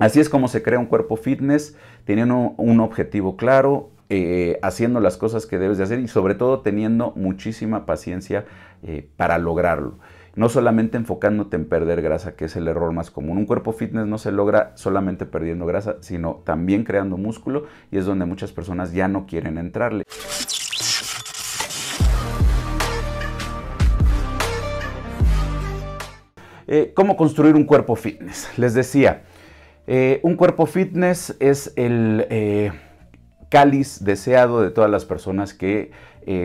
Así es como se crea un cuerpo fitness, teniendo un objetivo claro, eh, haciendo las cosas que debes de hacer y sobre todo teniendo muchísima paciencia eh, para lograrlo. No solamente enfocándote en perder grasa, que es el error más común. Un cuerpo fitness no se logra solamente perdiendo grasa, sino también creando músculo y es donde muchas personas ya no quieren entrarle. Eh, ¿Cómo construir un cuerpo fitness? Les decía, eh, un cuerpo fitness es el eh, cáliz deseado de todas las personas que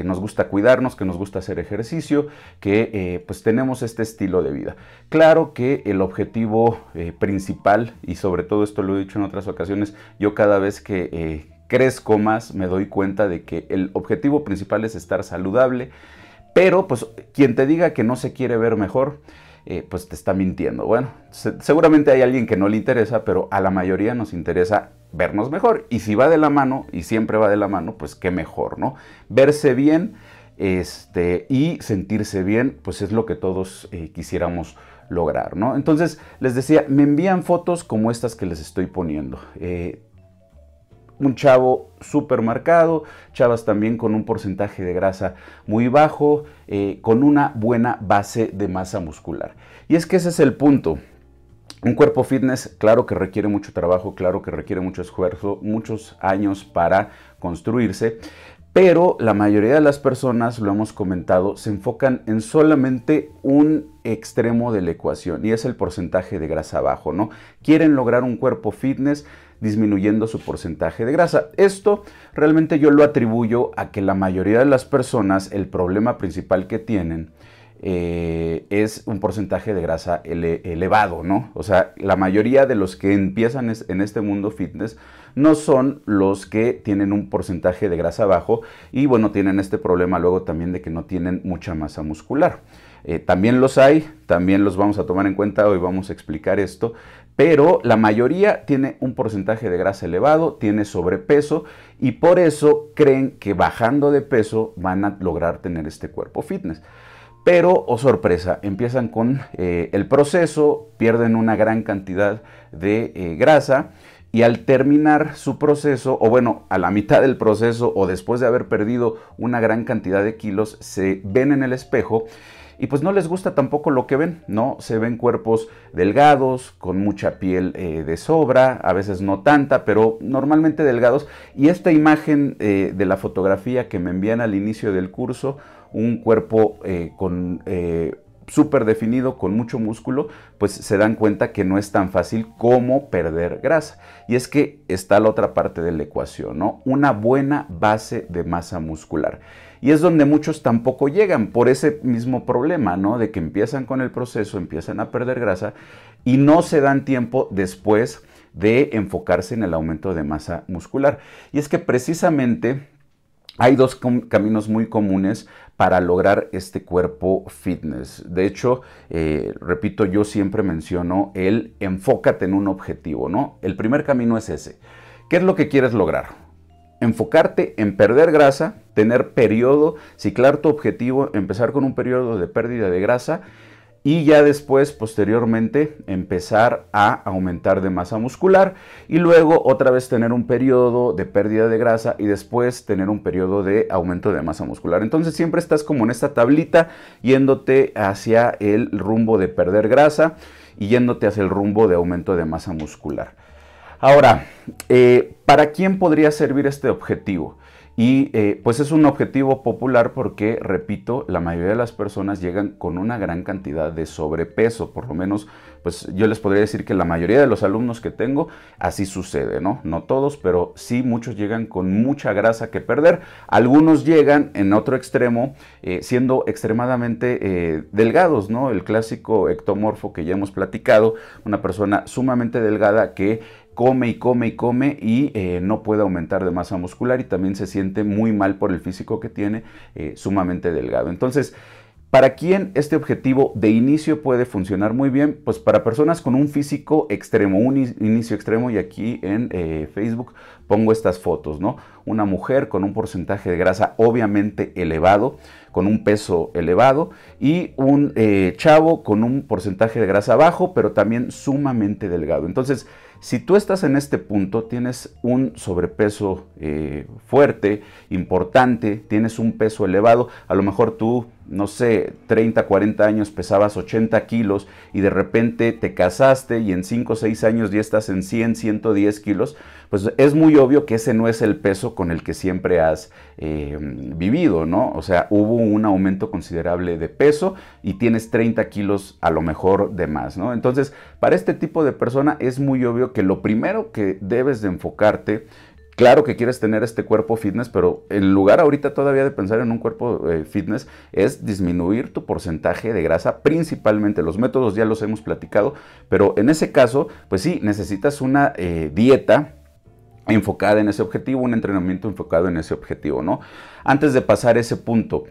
nos gusta cuidarnos, que nos gusta hacer ejercicio, que pues tenemos este estilo de vida. Claro que el objetivo principal, y sobre todo esto lo he dicho en otras ocasiones, yo cada vez que crezco más me doy cuenta de que el objetivo principal es estar saludable, pero pues quien te diga que no se quiere ver mejor, eh, pues te está mintiendo. Bueno, seguramente hay alguien que no le interesa, pero a la mayoría nos interesa vernos mejor. Y si va de la mano, y siempre va de la mano, pues qué mejor, ¿no? Verse bien este, y sentirse bien, pues es lo que todos eh, quisiéramos lograr, ¿no? Entonces, les decía, me envían fotos como estas que les estoy poniendo. Eh, un chavo súper marcado, chavas también con un porcentaje de grasa muy bajo, eh, con una buena base de masa muscular. Y es que ese es el punto. Un cuerpo fitness, claro que requiere mucho trabajo, claro que requiere mucho esfuerzo, muchos años para construirse, pero la mayoría de las personas, lo hemos comentado, se enfocan en solamente un extremo de la ecuación y es el porcentaje de grasa bajo, ¿no? Quieren lograr un cuerpo fitness disminuyendo su porcentaje de grasa. Esto realmente yo lo atribuyo a que la mayoría de las personas, el problema principal que tienen eh, es un porcentaje de grasa elevado, ¿no? O sea, la mayoría de los que empiezan en este mundo fitness no son los que tienen un porcentaje de grasa bajo y bueno, tienen este problema luego también de que no tienen mucha masa muscular. Eh, también los hay, también los vamos a tomar en cuenta, hoy vamos a explicar esto, pero la mayoría tiene un porcentaje de grasa elevado, tiene sobrepeso y por eso creen que bajando de peso van a lograr tener este cuerpo fitness. Pero, oh sorpresa, empiezan con eh, el proceso, pierden una gran cantidad de eh, grasa y al terminar su proceso, o bueno, a la mitad del proceso o después de haber perdido una gran cantidad de kilos, se ven en el espejo y pues no les gusta tampoco lo que ven, ¿no? Se ven cuerpos delgados, con mucha piel eh, de sobra, a veces no tanta, pero normalmente delgados. Y esta imagen de la fotografía que me envían al inicio del curso, un cuerpo eh, con súper definido, con mucho músculo, pues se dan cuenta que no es tan fácil como perder grasa. Y es que está la otra parte de la ecuación, ¿no? Una buena base de masa muscular. Y es donde muchos tampoco llegan por ese mismo problema, ¿no? De que empiezan con el proceso, empiezan a perder grasa y no se dan tiempo después de enfocarse en el aumento de masa muscular. Y es que precisamente hay dos caminos muy comunes para lograr este cuerpo fitness. De hecho, eh, repito, yo siempre menciono el enfócate en un objetivo, ¿no? El primer camino es ese. ¿Qué es lo que quieres lograr? enfocarte en perder grasa, tener periodo, ciclar tu objetivo, empezar con un periodo de pérdida de grasa y ya después, posteriormente, empezar a aumentar de masa muscular y luego otra vez tener un periodo de pérdida de grasa y después tener un periodo de aumento de masa muscular. Entonces siempre estás como en esta tablita yéndote hacia el rumbo de perder grasa y yéndote hacia el rumbo de aumento de masa muscular. Ahora, eh, ¿para quién podría servir este objetivo? Y eh, pues es un objetivo popular porque, repito, la mayoría de las personas llegan con una gran cantidad de sobrepeso, por lo menos, pues yo les podría decir que la mayoría de los alumnos que tengo así sucede, ¿no? No todos, pero sí muchos llegan con mucha grasa que perder. Algunos llegan en otro extremo eh, siendo extremadamente delgados, ¿no? El clásico ectomorfo que ya hemos platicado, una persona sumamente delgada que come y come y come y eh, no puede aumentar de masa muscular y también se siente muy mal por el físico que tiene, eh, sumamente delgado. Entonces, ¿Para quién este objetivo de inicio puede funcionar muy bien? Pues para personas con un físico extremo, un inicio extremo y aquí en eh, Facebook pongo estas fotos, ¿no? Una mujer con un porcentaje de grasa obviamente elevado, con un peso elevado y un chavo con un porcentaje de grasa bajo, pero también sumamente delgado. Entonces, si tú estás en este punto, tienes un sobrepeso eh, fuerte, importante, tienes un peso elevado, a lo mejor tú, no sé, 30, 40 años pesabas 80 kilos y de repente te casaste y en 5 o 6 años ya estás en 100, 110 kilos, pues es muy obvio que ese no es el peso con el que siempre has eh, vivido, ¿no? O sea, hubo un aumento considerable de peso y tienes 30 kilos a lo mejor de más, ¿no? Entonces, para este tipo de persona es muy obvio que lo primero que debes de enfocarte Claro que quieres tener este cuerpo fitness, pero en lugar ahorita todavía de pensar en un cuerpo eh, fitness es disminuir tu porcentaje de grasa, principalmente. Los métodos ya los hemos platicado, pero en ese caso, pues sí, necesitas una eh, dieta enfocada en ese objetivo, un entrenamiento enfocado en ese objetivo, ¿no? Antes de pasar ese punto,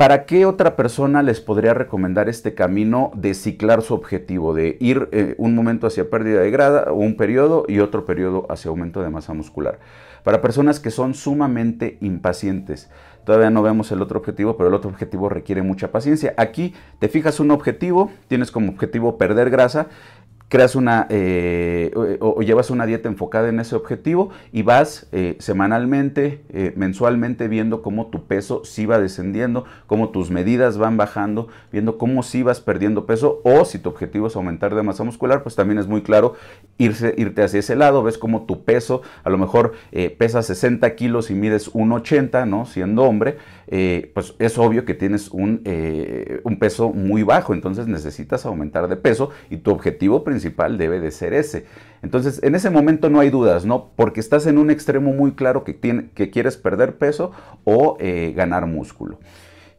¿para qué otra persona les podría recomendar este camino de ciclar su objetivo, de ir eh, un momento hacia pérdida de grada, un periodo y otro periodo hacia aumento de masa muscular? Para personas que son sumamente impacientes. Todavía no vemos el otro objetivo, pero el otro objetivo requiere mucha paciencia. Aquí te fijas un objetivo, tienes como objetivo perder grasa creas una eh, o, llevas una dieta enfocada en ese objetivo y vas eh, semanalmente, eh, mensualmente viendo cómo tu peso sí va descendiendo, cómo tus medidas van bajando, viendo cómo sí vas perdiendo peso o si tu objetivo es aumentar de masa muscular, pues también es muy claro irse, irte hacia ese lado, ves cómo tu peso a lo mejor pesa 60 kilos y mides 1,80, ¿no? Siendo hombre, pues es obvio que tienes un, un peso muy bajo, entonces necesitas aumentar de peso y tu objetivo principal principal debe de ser ese. Entonces, en ese momento no hay dudas, ¿no? Porque estás en un extremo muy claro que, tiene, que quieres perder peso o eh, ganar músculo.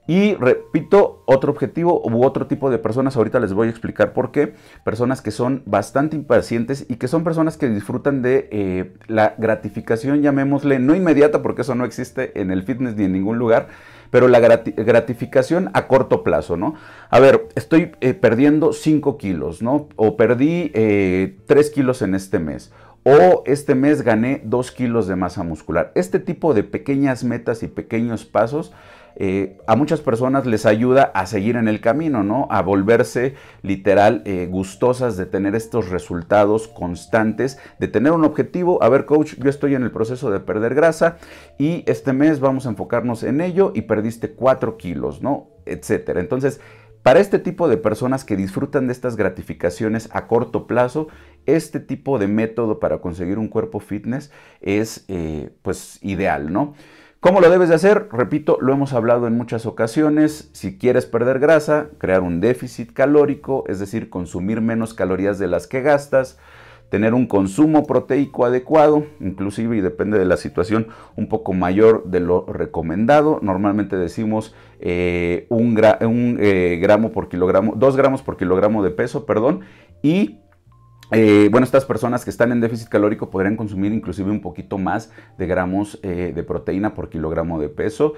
Y repito, otro objetivo u otro tipo de personas, ahorita les voy a explicar por qué, personas que son bastante impacientes y que son personas que disfrutan de eh, la gratificación, llamémosle, no inmediata, porque eso no existe en el fitness ni en ningún lugar, pero la gratificación a corto plazo, ¿no? A ver, estoy eh, perdiendo 5 kilos, ¿no? O perdí 3 eh, kilos en este mes. O este mes gané 2 kilos de masa muscular. Este tipo de pequeñas metas y pequeños pasos eh, a muchas personas les ayuda a seguir en el camino, ¿no? A volverse literal eh, gustosas de tener estos resultados constantes, de tener un objetivo. A ver, coach, yo estoy en el proceso de perder grasa y este mes vamos a enfocarnos en ello y perdiste 4 kilos, ¿no? Etcétera. Entonces, para este tipo de personas que disfrutan de estas gratificaciones a corto plazo, este tipo de método para conseguir un cuerpo fitness es eh, pues ideal, ¿no? ¿Cómo lo debes de hacer? Repito, lo hemos hablado en muchas ocasiones. Si quieres perder grasa, crear un déficit calórico, es decir, consumir menos calorías de las que gastas, tener un consumo proteico adecuado, inclusive y depende de la situación, un poco mayor de lo recomendado. Normalmente decimos eh, un, eh, gramo por kilogramo, dos gramos por kilogramo de peso, perdón, y eh, bueno, estas personas que están en déficit calórico podrían consumir inclusive un poquito más de gramos eh, de proteína por kilogramo de peso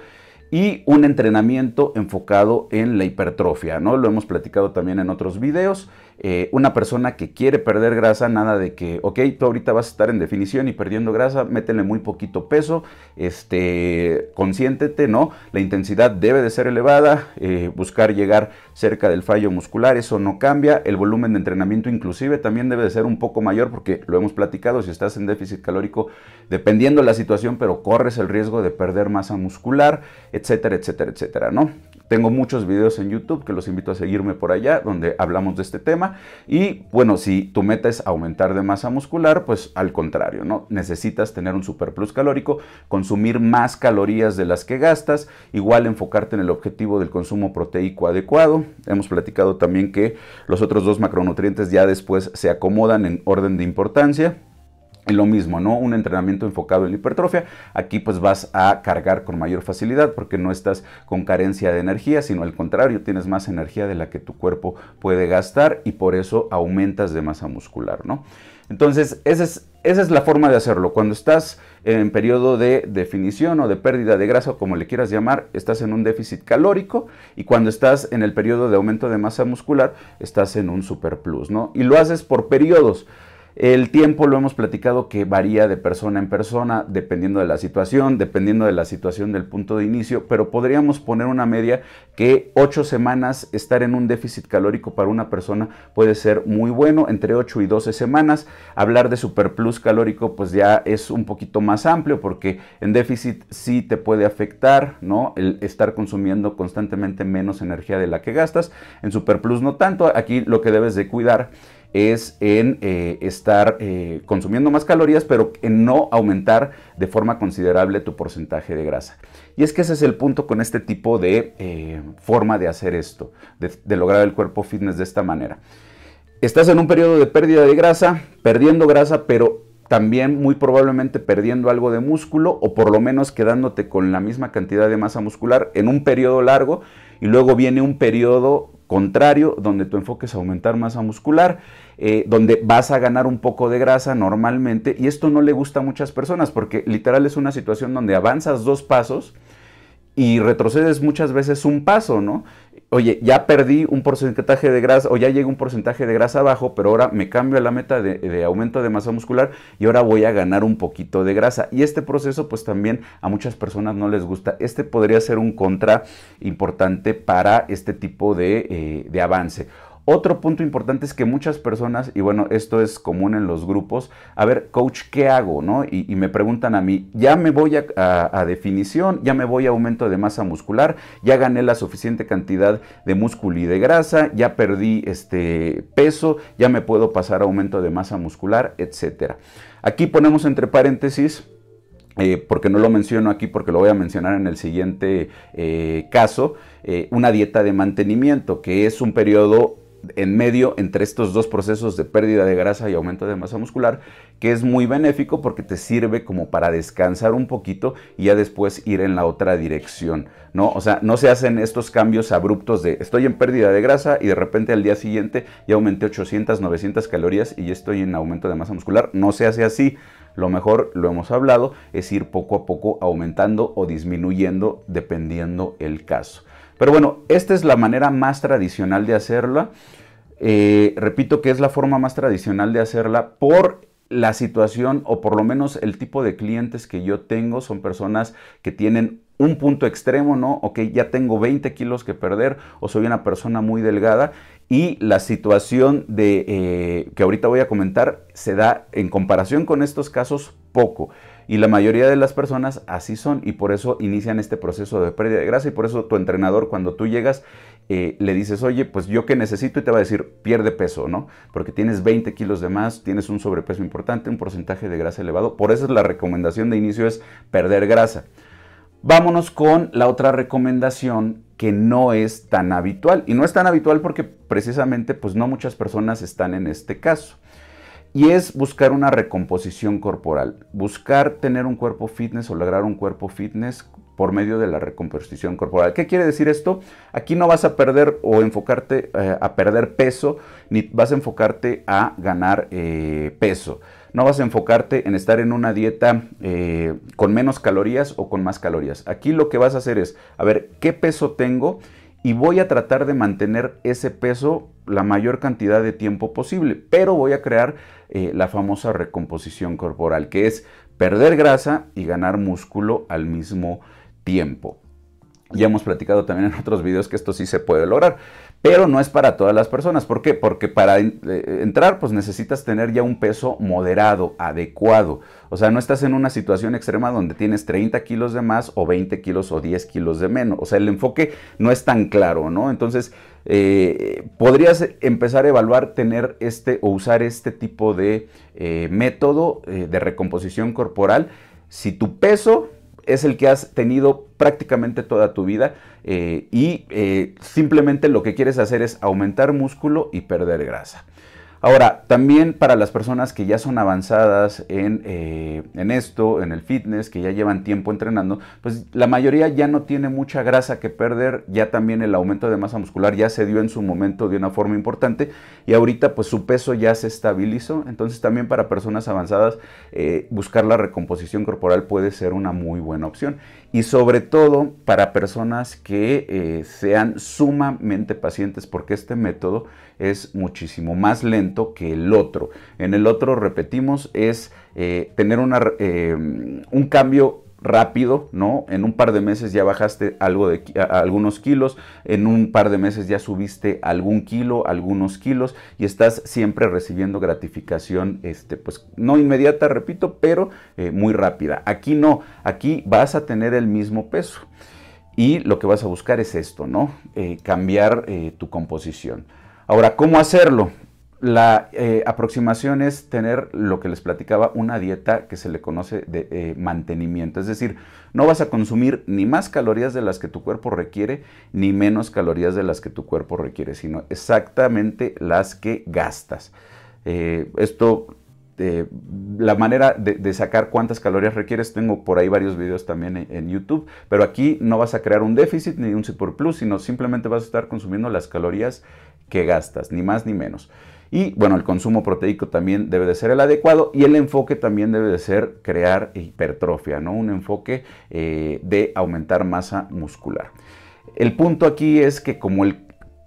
y un entrenamiento enfocado en la hipertrofia, ¿no? Lo hemos platicado también en otros videos. Eh, una persona que quiere perder grasa, nada de que, ok, tú ahorita vas a estar en definición y perdiendo grasa, métele muy poquito peso, este, consiéntete, ¿no? La intensidad debe de ser elevada, eh, buscar llegar cerca del fallo muscular, eso no cambia, el volumen de entrenamiento inclusive también debe de ser un poco mayor porque lo hemos platicado, si estás en déficit calórico, dependiendo la situación, pero corres el riesgo de perder masa muscular, etcétera, etcétera, etcétera, ¿no? Tengo muchos videos en YouTube que los invito a seguirme por allá, donde hablamos de este tema. Y bueno, si tu meta es aumentar de masa muscular, pues al contrario, ¿no? Necesitas tener un superplus calórico, consumir más calorías de las que gastas, igual enfocarte en el objetivo del consumo proteico adecuado. Hemos platicado también que los otros dos macronutrientes ya después se acomodan en orden de importancia. Y lo mismo, ¿no? Un entrenamiento enfocado en la hipertrofia. Aquí pues vas a cargar con mayor facilidad porque no estás con carencia de energía, sino al contrario, tienes más energía de la que tu cuerpo puede gastar y por eso aumentas de masa muscular, ¿no? Entonces, esa es, esa es la forma de hacerlo. Cuando estás en periodo de definición o de pérdida de grasa, o como le quieras llamar, estás en un déficit calórico y cuando estás en el periodo de aumento de masa muscular, estás en un superplus, ¿no? Y lo haces por periodos. El tiempo lo hemos platicado que varía de persona en persona, dependiendo de la situación, dependiendo de la situación del punto de inicio, pero podríamos poner una media que 8 semanas estar en un déficit calórico para una persona puede ser muy bueno, entre 8 y 12 semanas. Hablar de superplus calórico pues ya es un poquito más amplio porque en déficit sí te puede afectar, ¿no? El estar consumiendo constantemente menos energía de la que gastas. En superplus no tanto, aquí lo que debes de cuidar es en eh, estar eh, consumiendo más calorías, pero en no aumentar de forma considerable tu porcentaje de grasa. Y es que ese es el punto con este tipo de eh, forma de hacer esto, de, lograr el cuerpo fitness de esta manera. Estás en un periodo de pérdida de grasa, perdiendo grasa, pero también muy probablemente perdiendo algo de músculo o por lo menos quedándote con la misma cantidad de masa muscular en un periodo largo y luego viene un periodo contrario donde tu enfoque es aumentar masa muscular eh, donde vas a ganar un poco de grasa normalmente y esto no le gusta a muchas personas porque literal es una situación donde avanzas dos pasos y retrocedes muchas veces un paso, ¿no? Oye, ya perdí un porcentaje de grasa o ya llegué un porcentaje de grasa abajo, pero ahora me cambio a la meta de, aumento de masa muscular y ahora voy a ganar un poquito de grasa. Y este proceso pues también a muchas personas no les gusta. Este podría ser un contra importante para este tipo de, eh, de avance. Otro punto importante es que muchas personas, y bueno, esto es común en los grupos, a ver, coach, ¿qué hago? ¿no? Y, me preguntan a mí, ya me voy a, definición, ya me voy a aumento de masa muscular, ya gané la suficiente cantidad de músculo y de grasa, ya perdí este peso, ya me puedo pasar a aumento de masa muscular, etcétera. Aquí ponemos entre paréntesis eh, porque no lo menciono aquí, porque lo voy a mencionar en el siguiente eh, caso, eh, una dieta de mantenimiento, que es un periodo en medio entre estos dos procesos de pérdida de grasa y aumento de masa muscular, que es muy benéfico porque te sirve como para descansar un poquito y ya después ir en la otra dirección, ¿no? O sea, no se hacen estos cambios abruptos de estoy en pérdida de grasa y de repente al día siguiente ya aumenté 800, 900 calorías y ya estoy en aumento de masa muscular. No se hace así. Lo mejor, lo hemos hablado, es ir poco a poco aumentando o disminuyendo dependiendo el caso. Pero bueno, esta es la manera más tradicional de hacerla. Eh, repito que es la forma más tradicional de hacerla por la situación o por lo menos el tipo de clientes que yo tengo son personas que tienen un punto extremo, ¿no? Ok, ya tengo 20 kilos que perder o soy una persona muy delgada y la situación de eh, que ahorita voy a comentar se da en comparación con estos casos poco. Y la mayoría de las personas así son y por eso inician este proceso de pérdida de grasa y por eso tu entrenador cuando tú llegas eh, le dices, oye, pues yo qué necesito y te va a decir, pierde peso, ¿no? Porque tienes 20 kilos de más, tienes un sobrepeso importante, un porcentaje de grasa elevado. Por eso es la recomendación de inicio es perder grasa. Vámonos con la otra recomendación que no es tan habitual. Y no es tan habitual porque precisamente pues no muchas personas están en este caso y es buscar una recomposición corporal, buscar tener un cuerpo fitness o lograr un cuerpo fitness por medio de la recomposición corporal. ¿Qué quiere decir esto? Aquí no vas a perder o enfocarte eh, a perder peso, ni vas a enfocarte a ganar eh, peso. No vas a enfocarte en estar en una dieta eh, con menos calorías o con más calorías. Aquí lo que vas a hacer es, a ver, ¿qué peso tengo? Y voy a tratar de mantener ese peso la mayor cantidad de tiempo posible, pero voy a crear eh, la famosa recomposición corporal, que es perder grasa y ganar músculo al mismo tiempo. Ya hemos platicado también en otros videos que esto sí se puede lograr, pero no es para todas las personas. ¿Por qué? Porque para eh, entrar pues necesitas tener ya un peso moderado, adecuado. O sea, no estás en una situación extrema donde tienes 30 kilos de más o 20 kilos o 10 kilos de menos. O sea, el enfoque no es tan claro, ¿no? Entonces, eh, podrías empezar a evaluar tener este o usar este tipo de eh, método de recomposición corporal si tu peso es el que has tenido prácticamente toda tu vida eh, y eh, simplemente lo que quieres hacer es aumentar músculo y perder grasa. Ahora, también para las personas que ya son avanzadas eh, en, esto, en el fitness, que ya llevan tiempo entrenando, pues la mayoría ya no tiene mucha grasa que perder, ya también el aumento de masa muscular ya se dio en su momento de una forma importante y ahorita pues su peso ya se estabilizó, entonces también para personas avanzadas eh, buscar la recomposición corporal puede ser una muy buena opción. Y sobre todo para personas que eh, sean sumamente pacientes porque este método es muchísimo más lento que el otro. En el otro, repetimos, es eh, tener una, un cambio rápido, ¿no? En un par de meses ya bajaste algo de, algunos kilos, en un par de meses ya subiste algún kilo, algunos kilos y estás siempre recibiendo gratificación, este, pues no inmediata, repito, pero eh, muy rápida. Aquí no, aquí vas a tener el mismo peso y lo que vas a buscar es esto, ¿no? Eh, cambiar eh, tu composición. Ahora, ¿cómo hacerlo? La eh, aproximación es tener lo que les platicaba, una dieta que se le conoce de eh, mantenimiento. Es decir, no vas a consumir ni más calorías de las que tu cuerpo requiere, ni menos calorías de las que tu cuerpo requiere, sino exactamente las que gastas. Eh, esto, la manera de, sacar cuántas calorías requieres, tengo por ahí varios videos también en, en, YouTube, pero aquí no vas a crear un déficit ni un superplus, sino simplemente vas a estar consumiendo las calorías que gastas, ni más ni menos. Y bueno, el consumo proteico también debe de ser el adecuado y el enfoque también debe de ser crear hipertrofia, ¿no? Un enfoque eh, de aumentar masa muscular. El punto aquí es que como el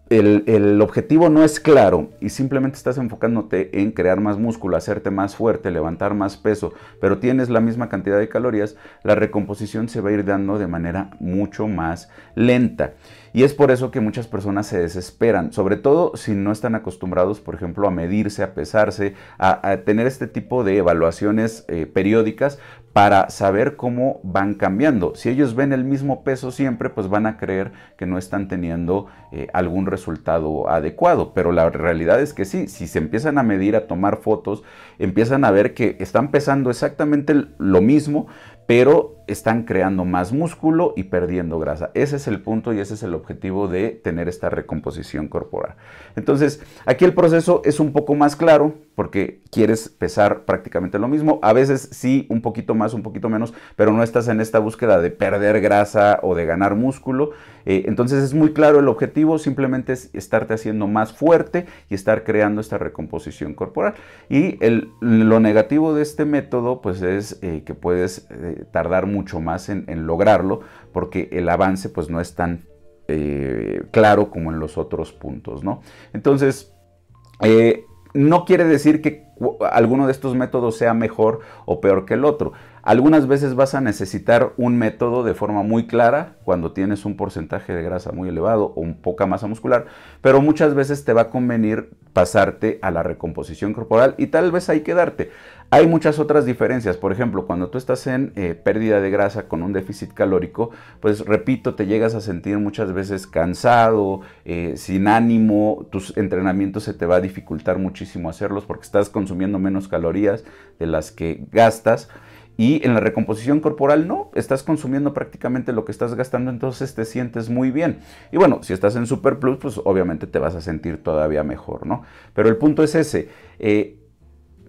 el, objetivo no es claro y simplemente estás enfocándote en crear más músculo, hacerte más fuerte, levantar más peso, pero tienes la misma cantidad de calorías, la recomposición se va a ir dando de manera mucho más lenta. Y es por eso que muchas personas se desesperan, sobre todo si no están acostumbrados, por ejemplo, a medirse, a pesarse, a, tener este tipo de evaluaciones eh, periódicas para saber cómo van cambiando. Si ellos ven el mismo peso siempre, pues van a creer que no están teniendo eh, algún resultado adecuado. Pero la realidad es que sí, si se empiezan a medir, a tomar fotos, empiezan a ver que están pesando exactamente lo mismo, pero están creando más músculo y perdiendo grasa. Ese es el punto y ese es el objetivo de tener esta recomposición corporal. Entonces, aquí el proceso es un poco más claro porque quieres pesar prácticamente lo mismo. A veces sí, un poquito más, un poquito menos, pero no estás en esta búsqueda de perder grasa o de ganar músculo. Eh, entonces es muy claro el objetivo, simplemente es estarte haciendo más fuerte y estar creando esta recomposición corporal. Y lo negativo de este método, pues es eh, que puedes eh, tardar mucho más en, lograrlo porque el avance pues no es tan claro como en los otros puntos, ¿no? Entonces, no quiere decir que alguno de estos métodos sea mejor o peor que el otro. Algunas veces vas a necesitar un método de forma muy clara cuando tienes un porcentaje de grasa muy elevado o un poca masa muscular, pero muchas veces te va a convenir pasarte a la recomposición corporal y tal vez ahí quedarte. Hay muchas otras diferencias, por ejemplo, cuando tú estás en eh, pérdida de grasa con un déficit calórico, pues repito, te llegas a sentir muchas veces cansado, eh, sin ánimo, tus entrenamientos se te va a dificultar muchísimo hacerlos porque estás consumiendo menos calorías de las que gastas. Y en la recomposición corporal no, estás consumiendo prácticamente lo que estás gastando, entonces te sientes muy bien. Y bueno, si estás en Super Plus, pues obviamente te vas a sentir todavía mejor, ¿no? Pero el punto es ese. Eh,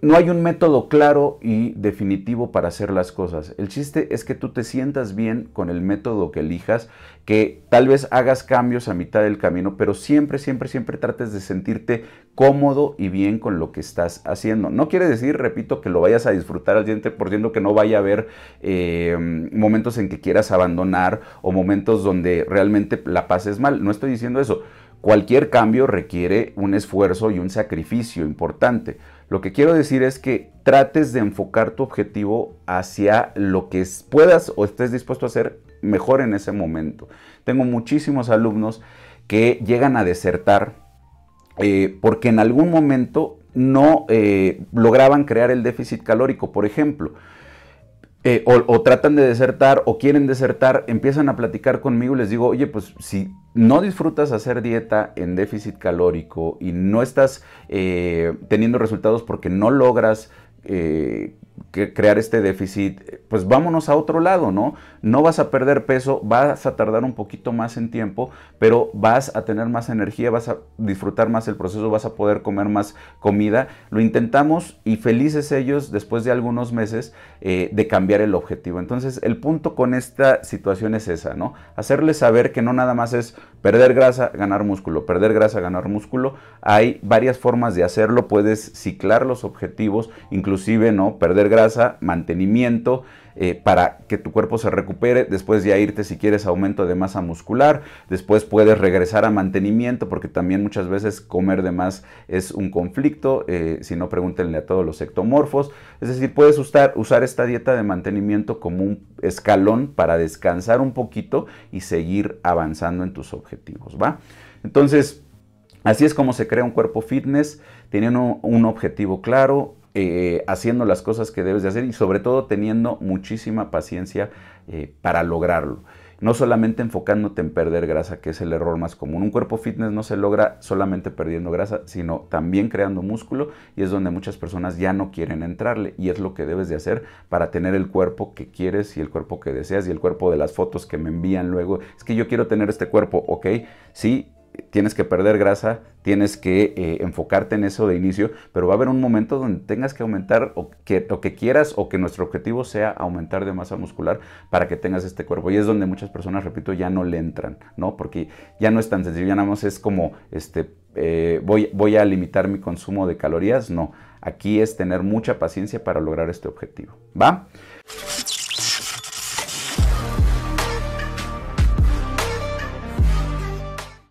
no hay un método claro y definitivo para hacer las cosas. El chiste es que tú te sientas bien con el método que elijas, que tal vez hagas cambios a mitad del camino, pero siempre, siempre, siempre trates de sentirte cómodo y bien con lo que estás haciendo. No quiere decir, repito, que lo vayas a disfrutar al por ciento que no vaya a haber eh, momentos en que quieras abandonar o momentos donde realmente la pases mal. No estoy diciendo eso. Cualquier cambio requiere un esfuerzo y un sacrificio importante. Lo que quiero decir es que trates de enfocar tu objetivo hacia lo que puedas o estés dispuesto a hacer mejor en ese momento. Tengo muchísimos alumnos que llegan a desertar eh, porque en algún momento no eh, lograban crear el déficit calórico, por ejemplo. Eh, o, tratan de desertar o quieren desertar, empiezan a platicar conmigo y les digo, oye, pues si no disfrutas hacer dieta en déficit calórico y no estás eh, teniendo resultados porque no logras eh, crear este déficit, pues vámonos a otro lado, ¿no? No vas a perder peso, vas a tardar un poquito más en tiempo, pero vas a tener más energía, vas a disfrutar más el proceso, vas a poder comer más comida. Lo intentamos y felices ellos después de algunos meses eh, de cambiar el objetivo. Entonces, el punto con esta situación es esa, ¿no? Hacerles saber que no nada más es perder grasa, ganar músculo, perder grasa, ganar músculo. Hay varias formas de hacerlo, puedes ciclar los objetivos, inclusive, ¿no? Perder grasa, mantenimiento, eh, para que tu cuerpo se recupere, después ya irte si quieres aumento de masa muscular, después puedes regresar a mantenimiento, porque también muchas veces comer de más es un conflicto, eh, si no pregúntenle a todos los ectomorfos, es decir, puedes usar, usar esta dieta de mantenimiento como un escalón para descansar un poquito y seguir avanzando en tus objetivos, ¿va? Entonces, así es como se crea un cuerpo fitness, teniendo un objetivo claro, eh, haciendo las cosas que debes de hacer y sobre todo teniendo muchísima paciencia eh, para lograrlo. No solamente enfocándote en perder grasa, que es el error más común. Un cuerpo fitness no se logra solamente perdiendo grasa, sino también creando músculo y es donde muchas personas ya no quieren entrarle y es lo que debes de hacer para tener el cuerpo que quieres y el cuerpo que deseas y el cuerpo de las fotos que me envían luego. Es que yo quiero tener este cuerpo, ok, sí, tienes que perder grasa, tienes que eh, enfocarte en eso de inicio, pero va a haber un momento donde tengas que aumentar o que, que quieras o que nuestro objetivo sea aumentar de masa muscular para que tengas este cuerpo. Y es donde muchas personas, repito, ya no le entran, ¿no? Porque ya no es tan sencillo, ya nada más es como, este, eh, voy, voy a limitar mi consumo de calorías, no. Aquí es tener mucha paciencia para lograr este objetivo, ¿va?